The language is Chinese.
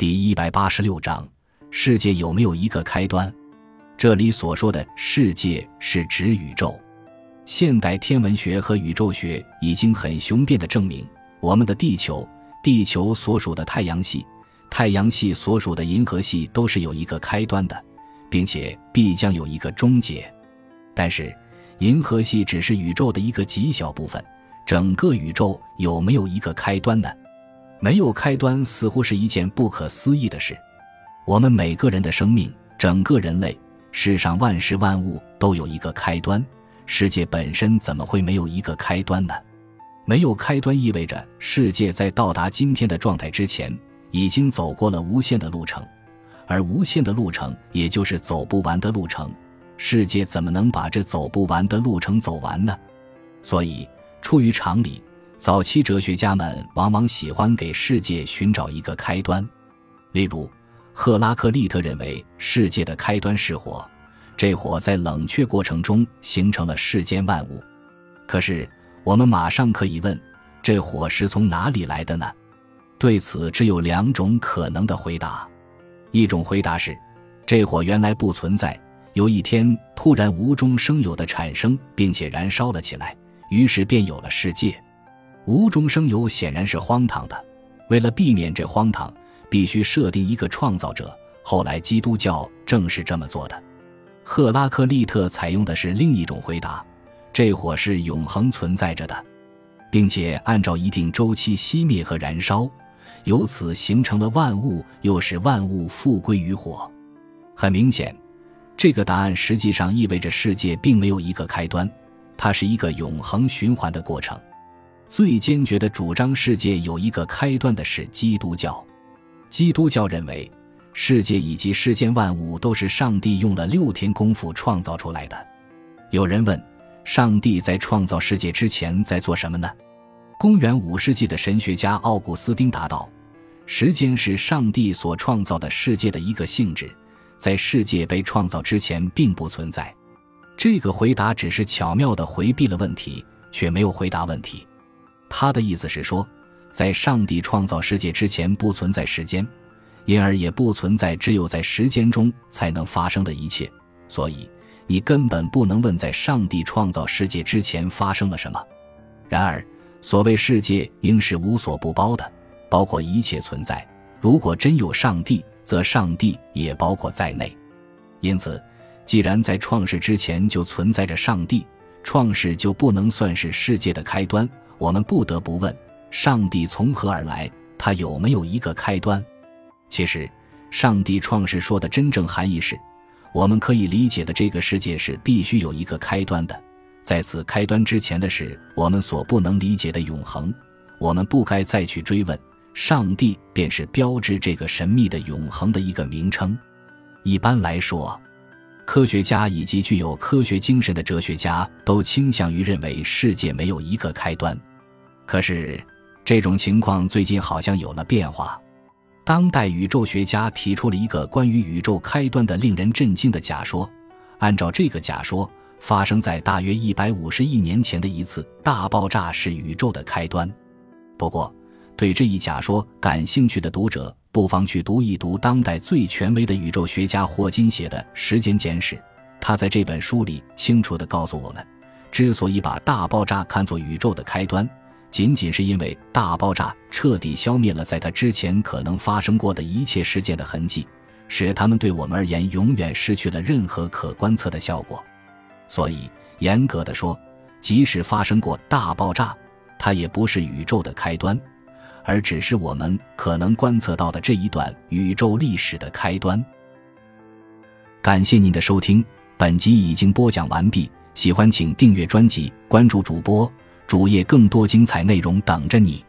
第一百八十六章：世界有没有一个开端？这里所说的世界是指宇宙。现代天文学和宇宙学已经很雄辩地证明，我们的地球、地球所属的太阳系、太阳系所属的银河系都是有一个开端的，并且必将有一个终结。但是，银河系只是宇宙的一个极小部分，整个宇宙有没有一个开端呢？没有开端似乎是一件不可思议的事。我们每个人的生命，整个人类，世上万事万物都有一个开端。世界本身怎么会没有一个开端呢？没有开端意味着世界在到达今天的状态之前，已经走过了无限的路程，而无限的路程也就是走不完的路程。世界怎么能把这走不完的路程走完呢？所以，出于常理，早期哲学家们往往喜欢给世界寻找一个开端。例如，赫拉克利特认为世界的开端是火。这火在冷却过程中形成了世间万物，可是我们马上可以问：这火是从哪里来的呢？对此只有两种可能的回答。一种回答是，这火原来不存在，有一天突然无中生有的产生，并且燃烧了起来，于是便有了世界。无中生有显然是荒唐的，为了避免这荒唐，必须设定一个创造者。后来基督教正是这么做的。赫拉克利特采用的是另一种回答：这火是永恒存在着的，并且按照一定周期熄灭和燃烧，由此形成了万物，又使万物复归于火。很明显，这个答案实际上意味着世界并没有一个开端，它是一个永恒循环的过程。最坚决的主张世界有一个开端的是基督教。基督教认为。世界以及世间万物都是上帝用了六天功夫创造出来的。有人问：上帝在创造世界之前在做什么呢？公元五世纪的神学家奥古斯丁答道：“时间是上帝所创造的世界的一个性质，在世界被创造之前并不存在。”这个回答只是巧妙地回避了问题，却没有回答问题。他的意思是说，在上帝创造世界之前不存在时间。因而也不存在只有在时间中才能发生的一切，所以你根本不能问在上帝创造世界之前发生了什么。然而，所谓世界应是无所不包的，包括一切存在。如果真有上帝，则上帝也包括在内。因此，既然在创世之前就存在着上帝，创世就不能算是世界的开端。我们不得不问：上帝从何而来？他有没有一个开端？其实，上帝创世说的真正含义是，我们可以理解的这个世界是必须有一个开端的，在此开端之前的是我们所不能理解的永恒。我们不该再去追问，上帝便是标志这个神秘的永恒的一个名称。一般来说，科学家以及具有科学精神的哲学家都倾向于认为世界没有一个开端。可是，这种情况最近好像有了变化。当代宇宙学家提出了一个关于宇宙开端的令人震惊的假说。按照这个假说，发生在大约一百五十亿年前的一次大爆炸是宇宙的开端。不过，对这一假说感兴趣的读者，不妨去读一读当代最权威的宇宙学家霍金写的《时间简史》。他在这本书里清楚地告诉我们，之所以把大爆炸看作宇宙的开端。仅仅是因为大爆炸彻底消灭了在它之前可能发生过的一切事件的痕迹，使它们对我们而言永远失去了任何可观测的效果。所以，严格的说，即使发生过大爆炸，它也不是宇宙的开端，而只是我们可能观测到的这一段宇宙历史的开端。感谢您的收听，本集已经播讲完毕。喜欢请订阅专辑，关注主播。主页更多精彩内容等着你。